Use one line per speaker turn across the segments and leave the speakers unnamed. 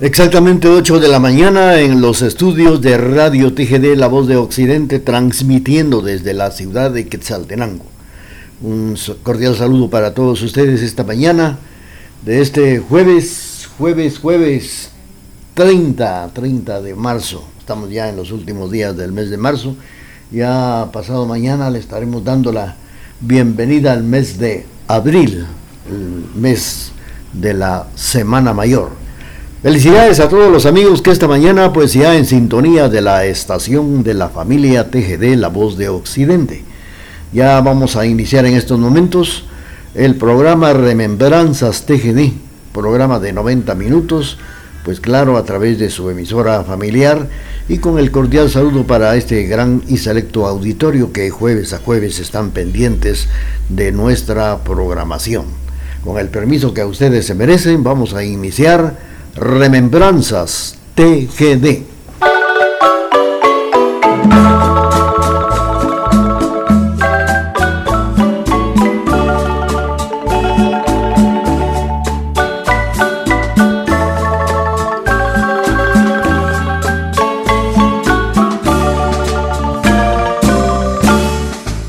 Exactamente 8 de la mañana en los estudios de Radio TGD La Voz de Occidente transmitiendo desde la ciudad de Quetzaltenango. Un cordial saludo para todos ustedes esta mañana de este jueves, jueves, jueves 30, 30 de marzo. Estamos ya en los últimos días del mes de marzo. Ya pasado mañana le estaremos dando la bienvenida al mes de abril, el mes de la Semana Mayor. Felicidades a todos los amigos que esta mañana pues ya en sintonía de la estación de la familia TGD La Voz de Occidente. Ya vamos a iniciar en estos momentos el programa Remembranzas TGD, programa de 90 minutos, pues claro, a través de su emisora familiar y con el cordial saludo para este gran y selecto auditorio que jueves a jueves están pendientes de nuestra programación. Con el permiso que a ustedes se merecen, vamos a iniciar Remembranzas TGD.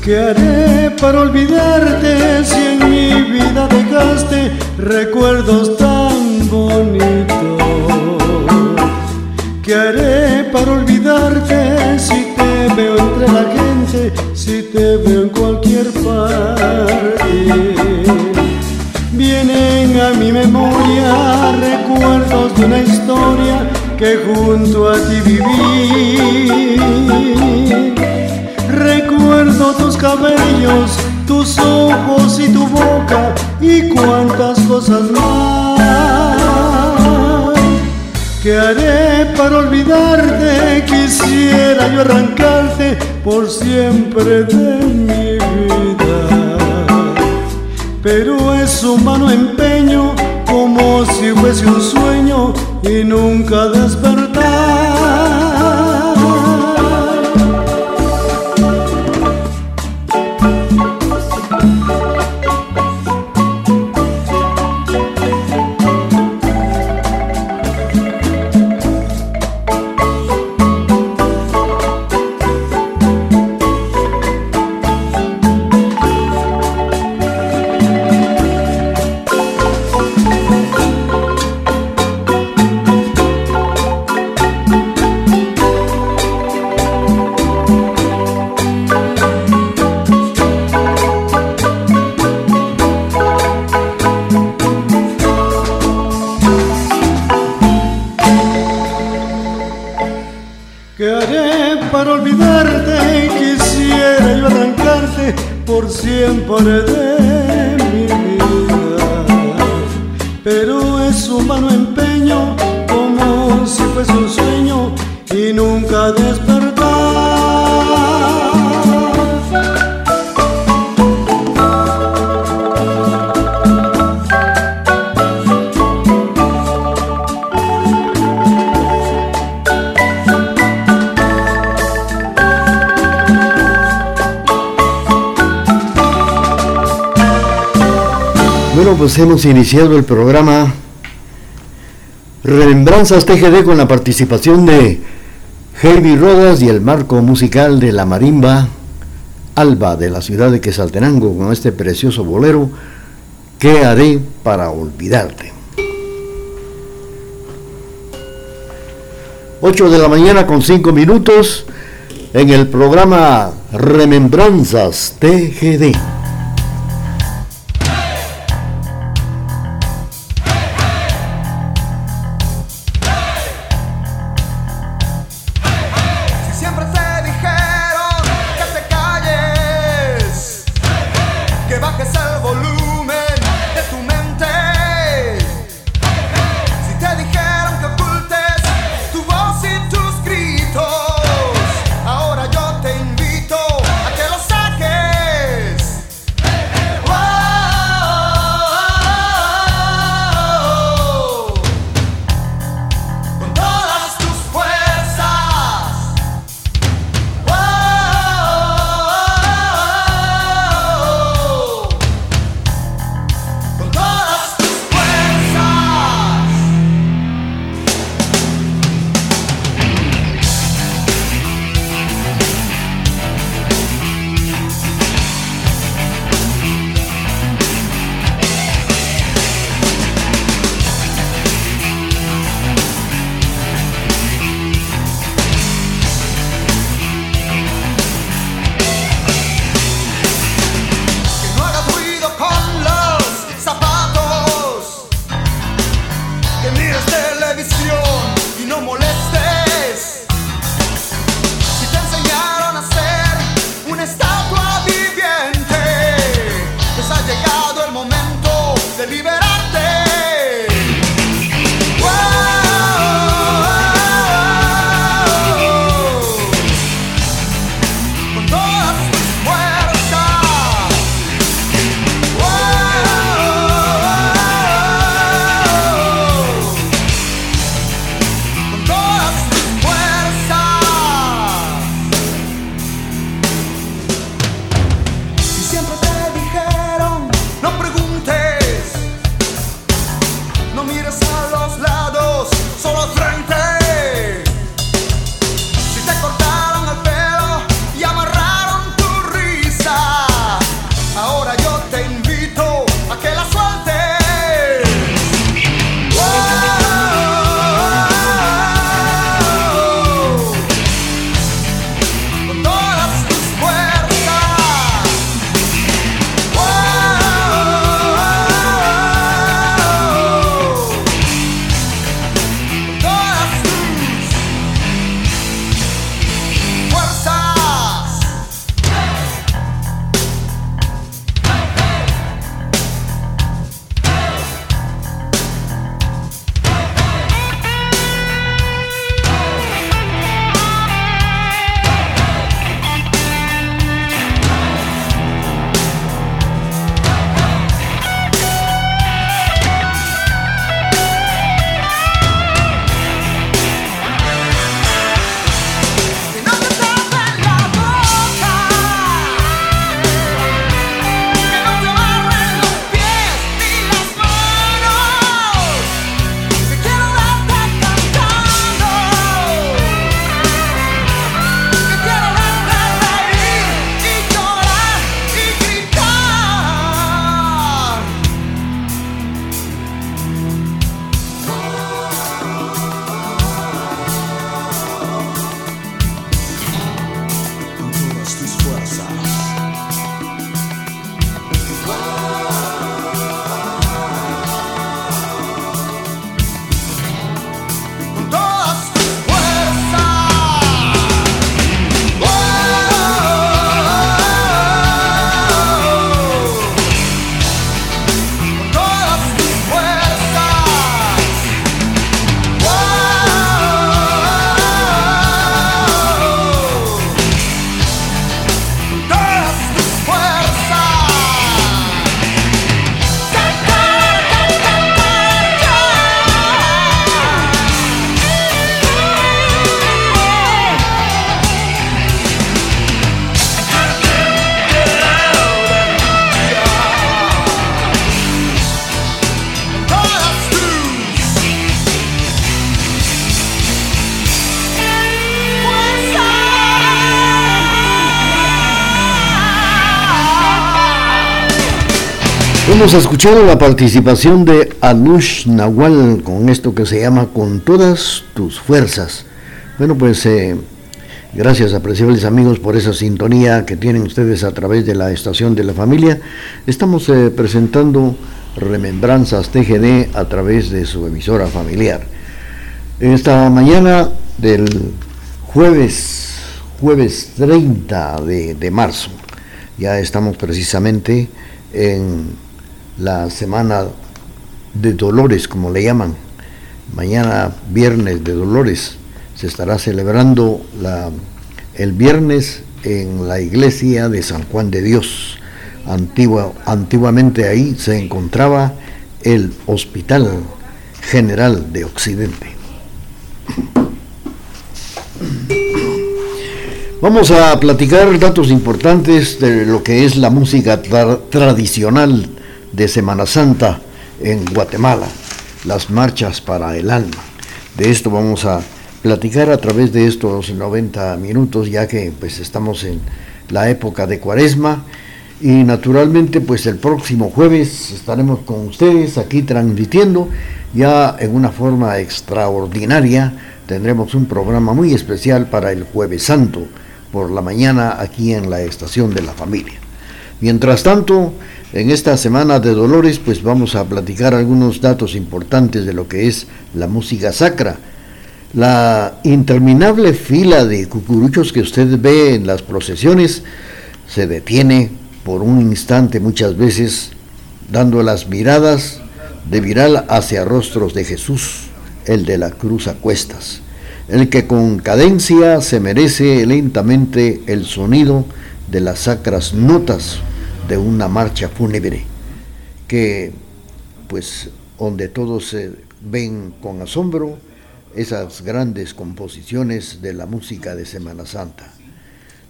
¿Qué haré para olvidarte si en mi vida dejaste recuerdos veo en cualquier parte? Vienen a mi memoria recuerdos de una historia que junto a ti viví. Recuerdo tus cabellos, tus ojos y tu boca y cuantas cosas más. ¿Qué haré para olvidarte? Quisiera yo arrancarte por siempre de mi vida. Pero es humano empeño como si fuese un sueño y nunca despertar.
Pues hemos iniciado el programa Remembranzas TGD con la participación de Heavy Rodas y el marco musical de la marimba Alba de la ciudad de Quesaltenango con este precioso bolero ¿Qué haré para olvidarte? 8 de la mañana con 5 minutos en el programa Remembranzas TGD. Hemos escuchado la participación de Alush Nahual con esto que se llama Con todas tus fuerzas. Bueno, pues eh, gracias apreciables amigos por esa sintonía que tienen ustedes a través de la estación de la familia. Estamos eh, presentando Remembranzas TGD a través de su emisora familiar. Esta mañana del jueves, jueves 30 de, de marzo, ya estamos precisamente en la semana de Dolores, como le llaman. Mañana, viernes de Dolores, se estará celebrando el viernes en la iglesia de San Juan de Dios. Antigua, antiguamente ahí se encontraba el Hospital General de Occidente. Vamos a platicar datos importantes de lo que es la música tradicional de Semana Santa en Guatemala, las marchas para el alma. De esto vamos a platicar a través de estos 90 minutos, ya que pues estamos en la época de Cuaresma y naturalmente pues el próximo jueves estaremos con ustedes aquí transmitiendo ya en una forma extraordinaria. Tendremos un programa muy especial para el jueves santo por la mañana aquí en la estación de la familia. Mientras tanto, en esta semana de Dolores, pues vamos a platicar algunos datos importantes de lo que es la música sacra. La interminable fila de cucuruchos que usted ve en las procesiones se detiene por un instante muchas veces, dando las miradas de viral hacia rostros de Jesús, el de la cruz a cuestas, el que con cadencia se merece lentamente el sonido de las sacras notas de una marcha fúnebre que pues donde todos ven con asombro esas grandes composiciones de la música de Semana Santa.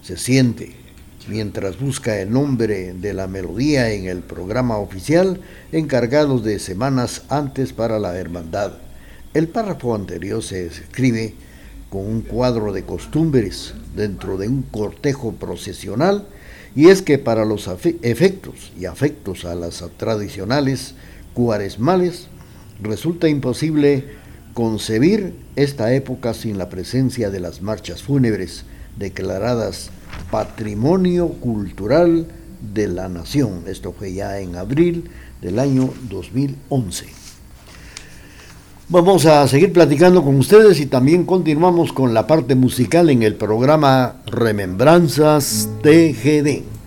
Se siente mientras busca el nombre de la melodía en el programa oficial encargado de semanas antes para la hermandad. El párrafo anterior se escribe con un cuadro de costumbres dentro de un cortejo procesional y es que para los efectos y afectos a las tradicionales cuaresmales resulta imposible concebir esta época sin la presencia de las marchas fúnebres declaradas Patrimonio Cultural de la Nación. Esto fue ya en abril del año 2011. Vamos a seguir platicando con ustedes y también continuamos con la parte musical en el programa Remembranzas TGD.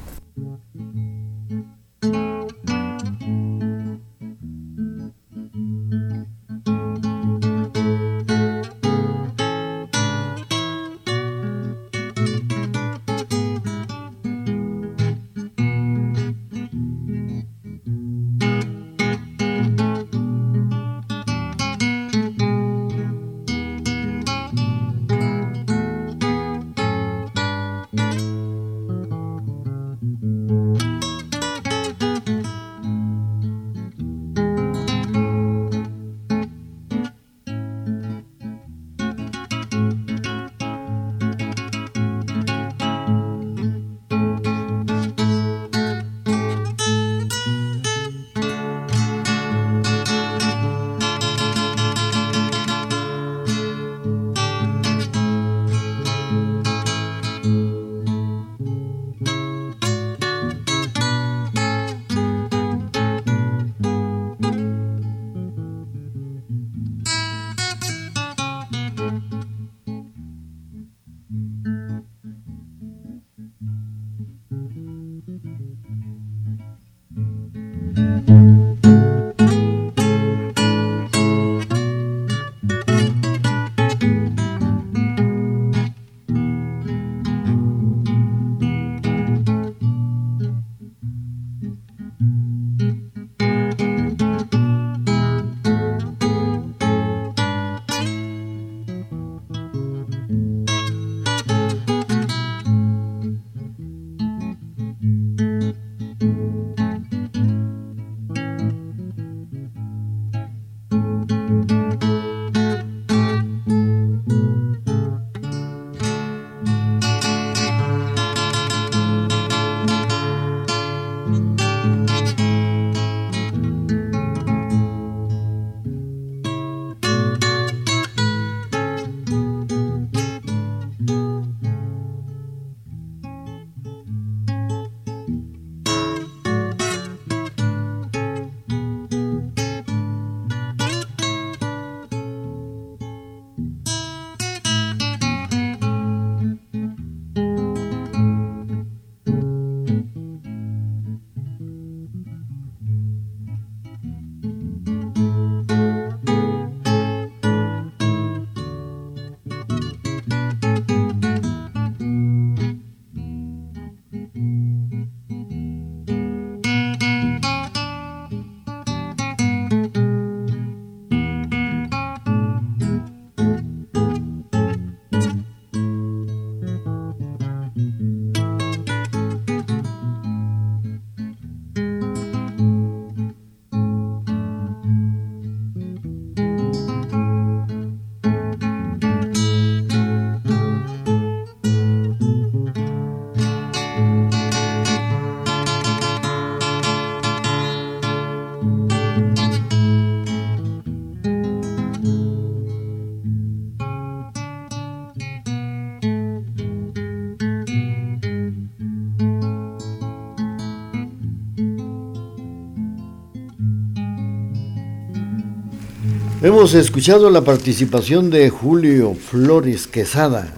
Hemos escuchado la participación de Julio Flores Quesada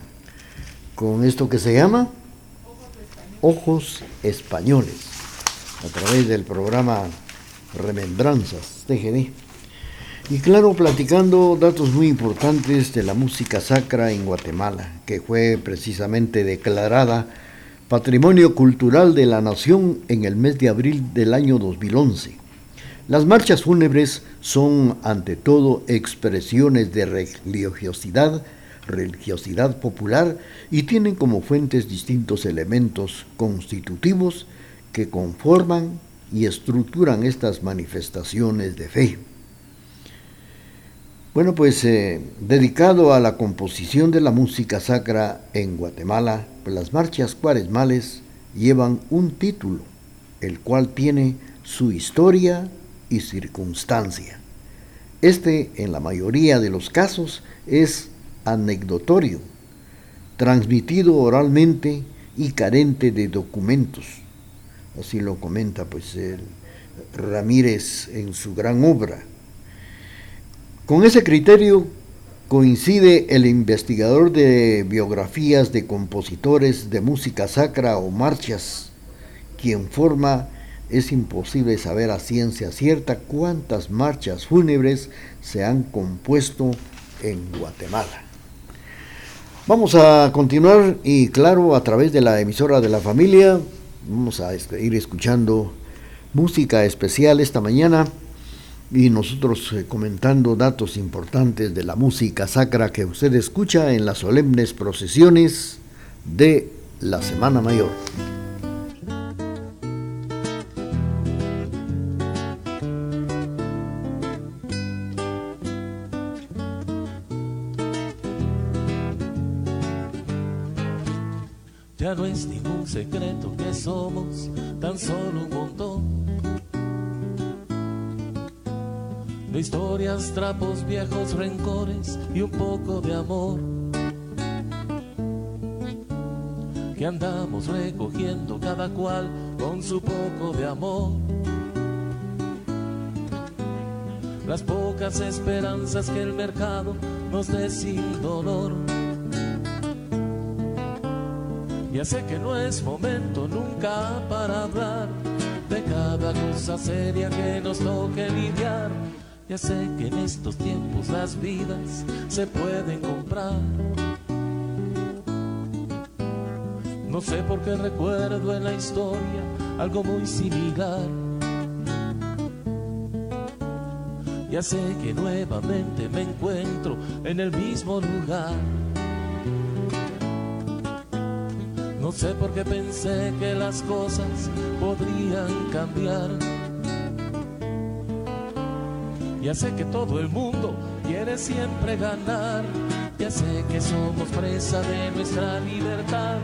con esto que se llama Ojos Españoles, a través del programa Remembranzas TGD. Y claro, platicando datos muy importantes de la música sacra en Guatemala, que fue precisamente declarada Patrimonio Cultural de la Nación en el mes de abril del año 2011. Las marchas fúnebres son ante todo expresiones de religiosidad, religiosidad popular y tienen como fuentes distintos elementos constitutivos que conforman y estructuran estas manifestaciones de fe. Bueno, pues eh, dedicado a la composición de la música sacra en Guatemala, las marchas cuaresmales llevan un título, el cual tiene su historia y circunstancia. Este, en la mayoría de los casos, es anecdotorio, transmitido oralmente y carente de documentos. Así lo comenta pues el Ramírez en su gran obra con ese criterio coincide el investigador de biografías de compositores de música sacra o marchas, quien forma es imposible saber a ciencia cierta cuántas marchas fúnebres se han compuesto en Guatemala. Vamos a continuar y claro, a través de la emisora de la familia, vamos a ir escuchando música especial esta mañana y nosotros eh, comentando datos importantes de la música sacra que usted escucha en las solemnes procesiones de la Semana Mayor.
Ya no es ningún secreto que somos tan solo un montón de historias, trapos viejos, rencores y un poco de amor. Que andamos recogiendo cada cual con su poco de amor. Las pocas esperanzas que el mercado nos dé sin dolor. Ya sé que no es momento nunca para hablar de cada cosa seria que nos toque lidiar ya sé que en estos tiempos las vidas se pueden comprar. No sé por qué recuerdo en la historia algo muy similar. Ya sé que nuevamente me encuentro en el mismo lugar. Sé por qué pensé que las cosas podrían cambiar. Ya sé que todo el mundo quiere siempre ganar. Ya sé que somos presa de nuestra libertad.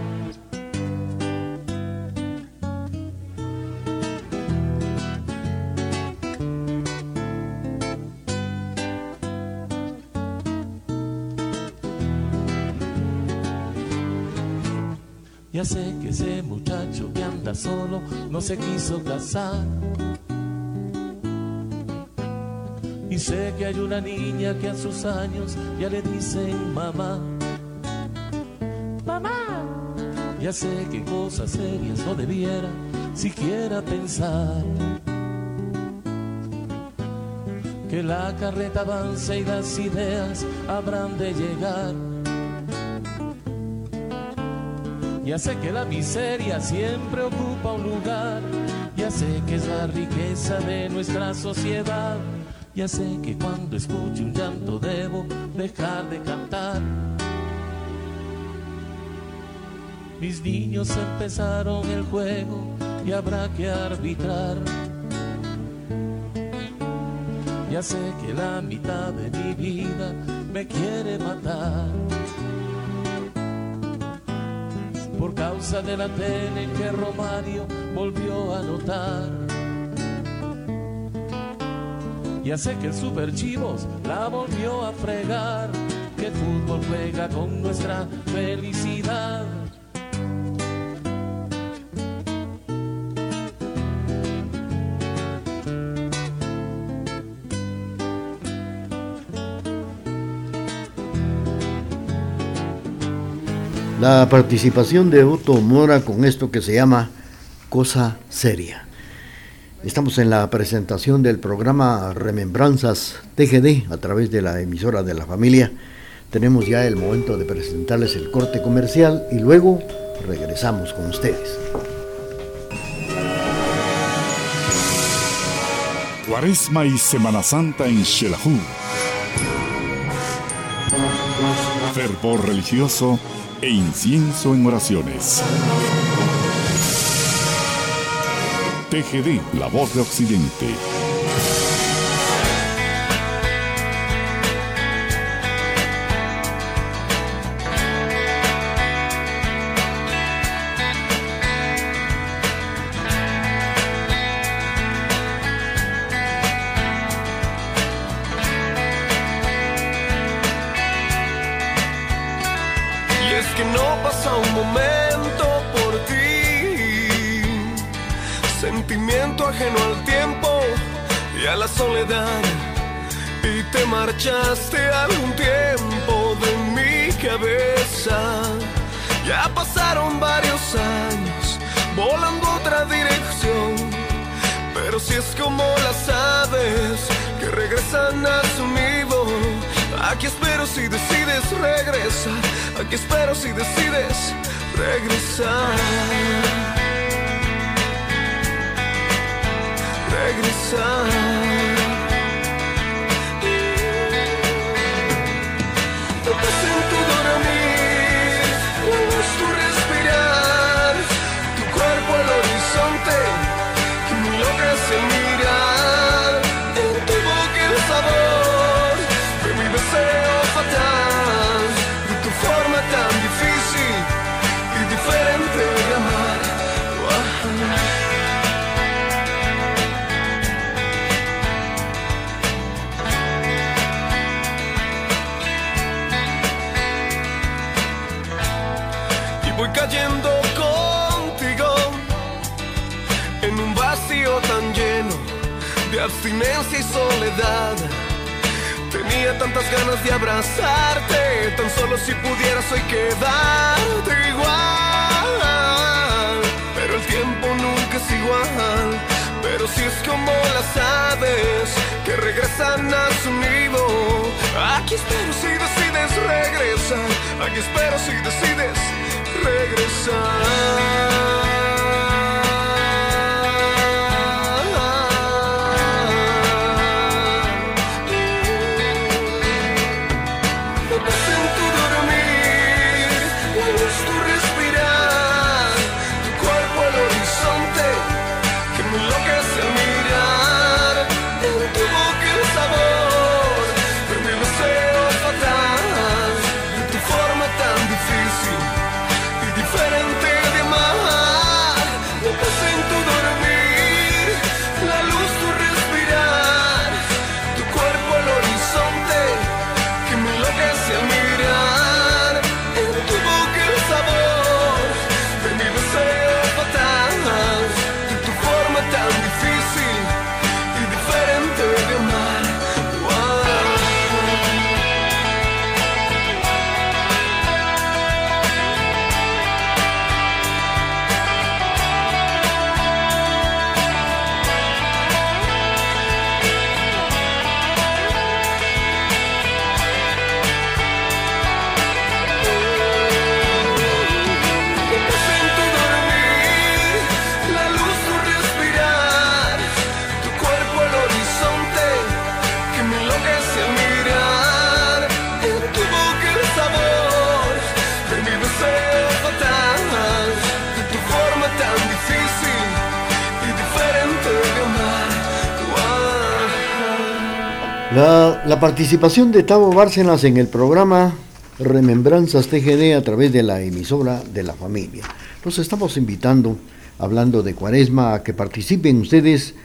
Ya sé que ese muchacho que anda solo no se quiso casar Y sé que hay una niña que a sus años ya le dicen mamá. Mamá. Ya sé que cosas serias no debiera siquiera pensar. Que la carreta avance y las ideas habrán de llegar. Ya sé que la miseria siempre ocupa un lugar. Ya sé que es la riqueza de nuestra sociedad. Ya sé que cuando escucho un llanto debo dejar de cantar. Mis niños empezaron el juego y habrá que arbitrar. Ya sé que la mitad de mi vida me quiere matar. Por causa de la tele que Romario volvió a notar ya sé que el Super Chivos la volvió a fregar, que el fútbol juega con nuestra felicidad.
La participación de Otto Mora con esto que se llama Cosa Seria. Estamos en la presentación del programa Remembranzas TGD a través de la emisora de la familia. Tenemos ya el momento de presentarles el corte comercial y luego regresamos con ustedes.
Cuaresma y Semana Santa en Xelajú. Fervor religioso e incienso en oraciones. TGD, la voz de Occidente.
Aquí espero si decides regresar. Regresar. Abstinencia y soledad. Tenía tantas ganas de abrazarte, tan solo si pudieras hoy quedarte igual. Pero el tiempo nunca es igual, pero si es como las aves que regresan a su nido. Aquí espero si decides regresar, aquí espero si decides regresar.
La, participación de Tavo Bárcenas en el programa Remembranzas TGD a través de la emisora de la familia. Los estamos invitando, hablando de Cuaresma, a que participen ustedes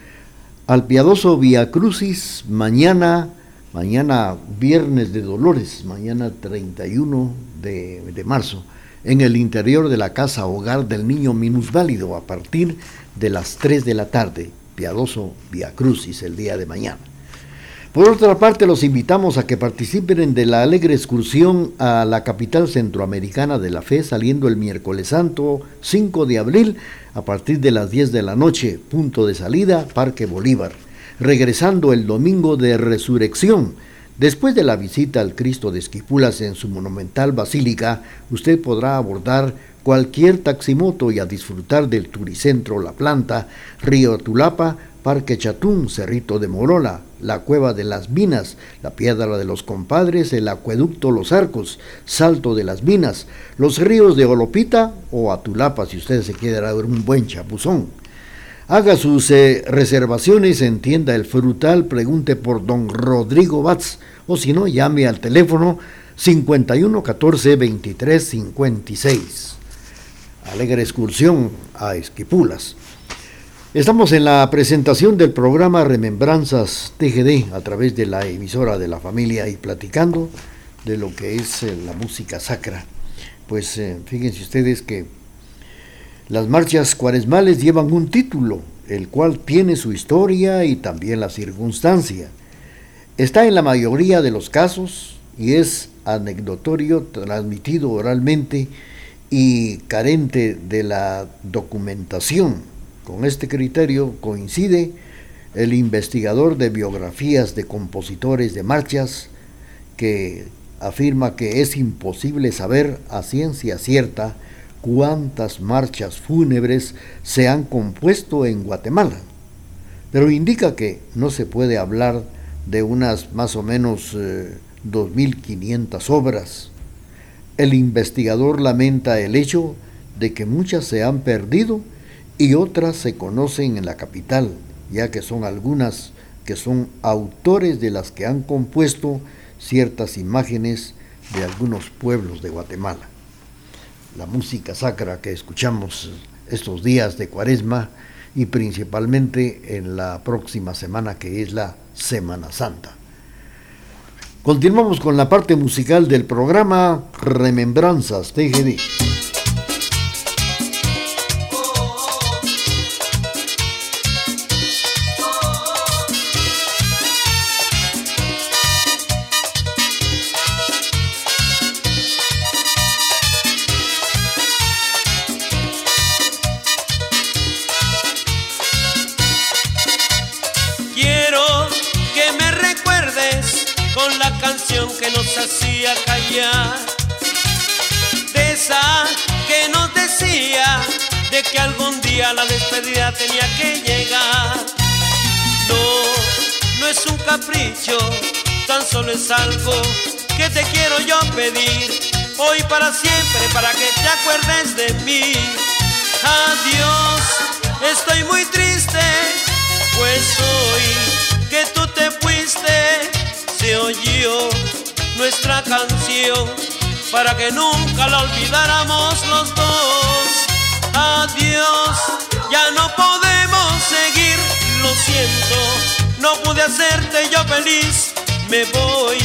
al piadoso Via Crucis mañana, mañana viernes de Dolores, mañana 31 de, de marzo, en el interior de la casa hogar del niño minusválido a partir de las 3 de la tarde. Piadoso Via Crucis el día de mañana. Por otra parte, los invitamos a que participen de la alegre excursión a la capital centroamericana de la fe, saliendo el miércoles santo 5 de abril a partir de las 10 de la noche, punto de salida, Parque Bolívar, regresando el domingo de resurrección. Después de la visita al Cristo de Esquipulas en su monumental basílica, usted podrá abordar cualquier taximoto y a disfrutar del Turicentro La Planta, Río Tulapa, Parque Chatún, Cerrito de Morola, la Cueva de las Minas, la Piedra de los Compadres, el Acueducto Los Arcos, Salto de las Minas, los ríos de Olopita o Atulapa si usted se quiere dar un buen chapuzón. Haga sus eh, reservaciones en tienda El Frutal, pregunte por don Rodrigo Batz o si no, llame al teléfono 51 14 23 56. Alegre excursión a Esquipulas. Estamos en la presentación del programa Remembranzas TGD a través de la emisora de la familia y platicando de lo que es eh, la música sacra. Pues eh, fíjense ustedes que las marchas cuaresmales llevan un título, el cual tiene su historia y también la circunstancia. Está en la mayoría de los casos y es anecdotorio, transmitido oralmente y carente de la documentación con este criterio coincide el investigador de biografías de compositores de marchas que afirma que es imposible saber a ciencia cierta cuántas marchas fúnebres se han compuesto en Guatemala, pero indica que no se puede hablar de unas más o menos 2.500 eh, obras. El investigador lamenta el hecho de que muchas se han perdido y otras se conocen en la capital, ya que son algunas que son autores de las que han compuesto ciertas imágenes de algunos pueblos de Guatemala. La música sacra que escuchamos estos días de cuaresma y principalmente en la próxima semana que es la Semana Santa. Continuamos con la parte musical del programa Remembranzas TGD.
Que algún día la despedida tenía que llegar. No, no es un capricho, tan solo es algo que te quiero yo pedir. Hoy para siempre, para que te acuerdes de mí. Adiós, estoy muy triste, pues hoy que tú te fuiste, se oyó nuestra canción para que nunca la olvidáramos los dos. Adiós, ya no podemos seguir, lo siento, no pude hacerte yo feliz, me voy,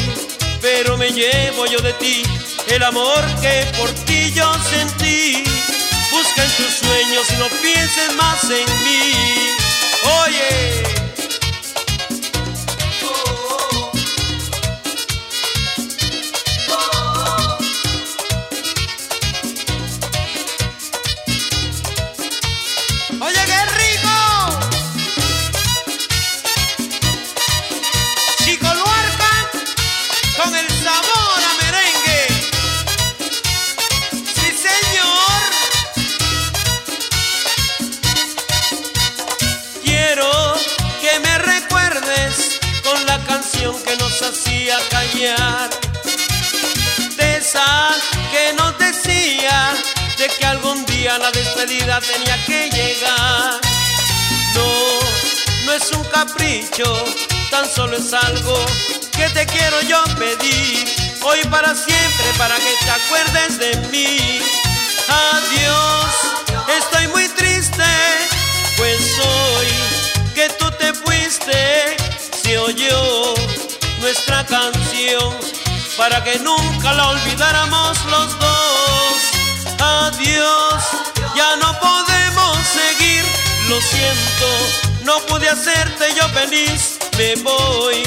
pero me llevo yo de ti el amor que por ti yo sentí. Busca en tus sueños y no pienses más en mí. Oye. Día la despedida tenía que llegar. No, no es un capricho, tan solo es algo que te quiero yo pedir. Hoy para siempre, para que te acuerdes de mí. Adiós, estoy muy triste, pues hoy que tú te fuiste, se oyó nuestra canción para que nunca la olvidáramos los dos. Adiós, ya no podemos seguir, lo siento, no pude hacerte yo feliz, me voy,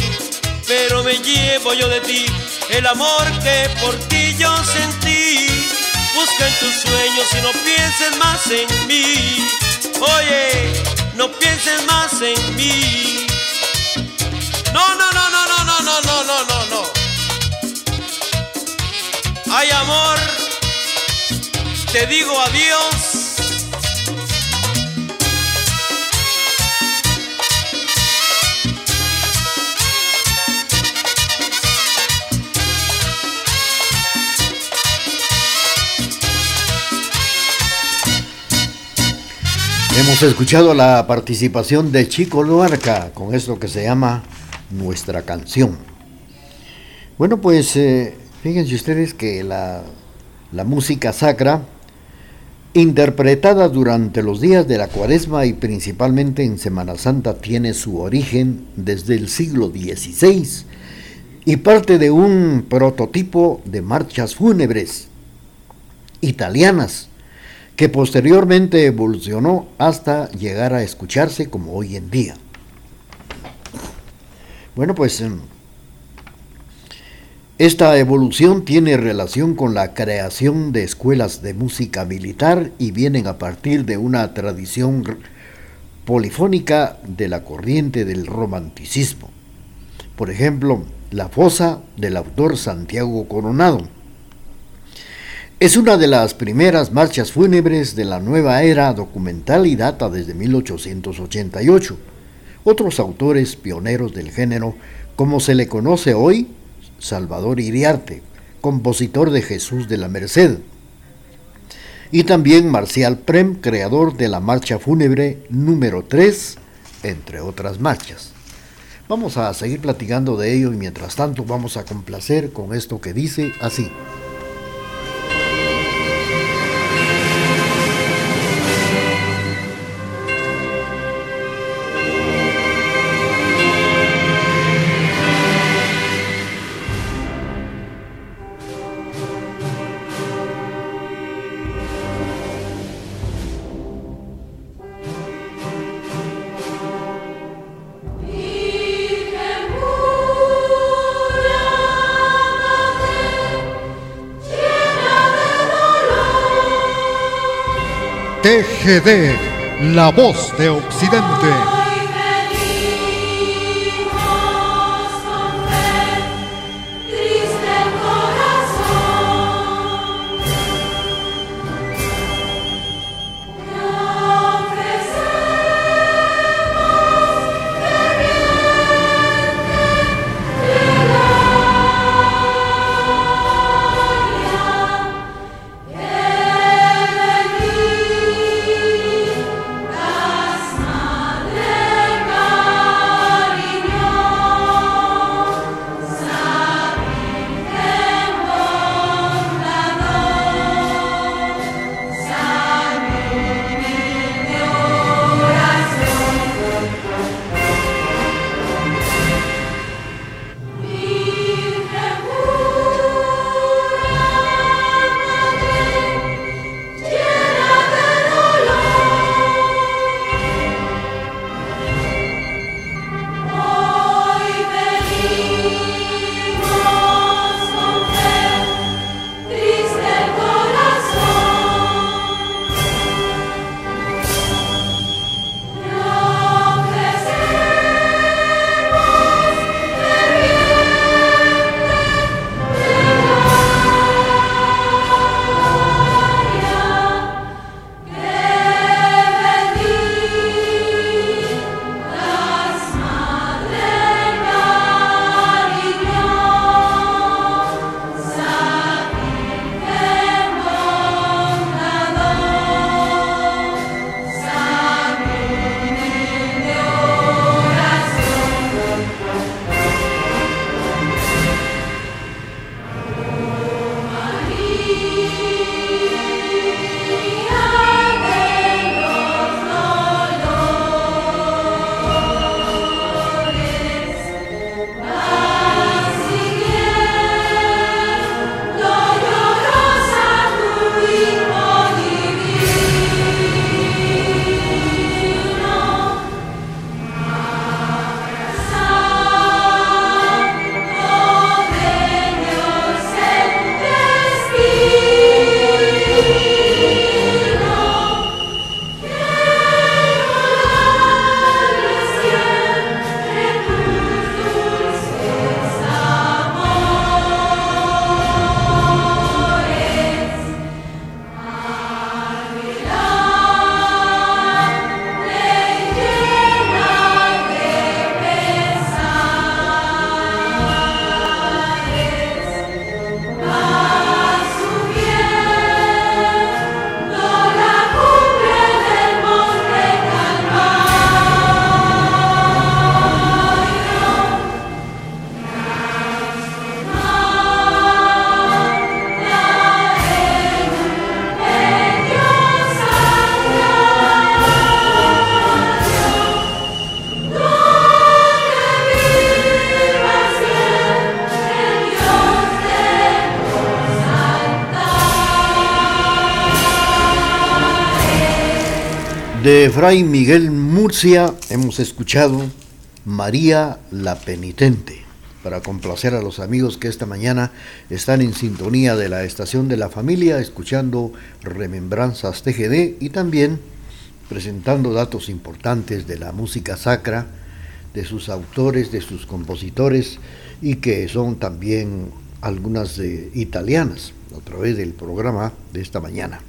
pero me llevo yo de ti el amor que por ti yo sentí. Busca en tus sueños y no pienses más en mí. Oye, no pienses más en mí. No, no, no, no, no, no, no, no, no, no, no. Ay, amor, te digo adiós.
Hemos escuchado la participación de Chico Luarca con esto que se llama Nuestra canción. Bueno, pues eh, fíjense ustedes que la, la música sacra, interpretada durante los días de la cuaresma y principalmente en Semana Santa, tiene su origen desde el siglo XVI y parte de un prototipo de marchas fúnebres italianas que posteriormente evolucionó hasta llegar a escucharse como hoy en día. Bueno, pues em, esta evolución tiene relación con la creación de escuelas de música militar y vienen a partir de una tradición polifónica de la corriente del romanticismo. Por ejemplo, La fosa del autor Santiago Coronado, es una de las primeras marchas fúnebres de la nueva era documental y data desde 1888. Otros autores pioneros del género, como se le conoce hoy, Salvador Iriarte, compositor de Jesús de la Merced, y también Marcial Prem, creador de la marcha fúnebre número 3, entre otras marchas. Vamos a seguir platicando de ello y mientras tanto vamos a complacer con esto que dice así.
TGD, La Voz de Occidente.
De Fray Miguel Murcia hemos escuchado María la Penitente, para complacer a los amigos que esta mañana están en sintonía de la estación de la familia, escuchando Remembranzas TGD y también presentando datos importantes de la música sacra, de sus autores, de sus compositores y que son también algunas de italianas a través del programa de esta mañana.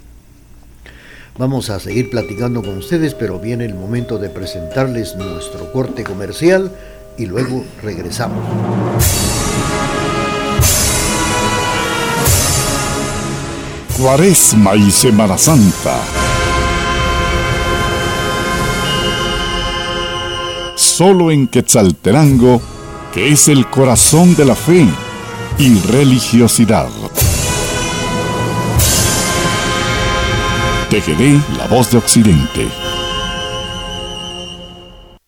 Vamos a seguir platicando con ustedes, pero viene el momento de presentarles nuestro corte comercial y luego regresamos.
Cuaresma y Semana Santa. Solo en Quetzalterango, que es el corazón de la fe y religiosidad. TGD, La Voz de Occidente.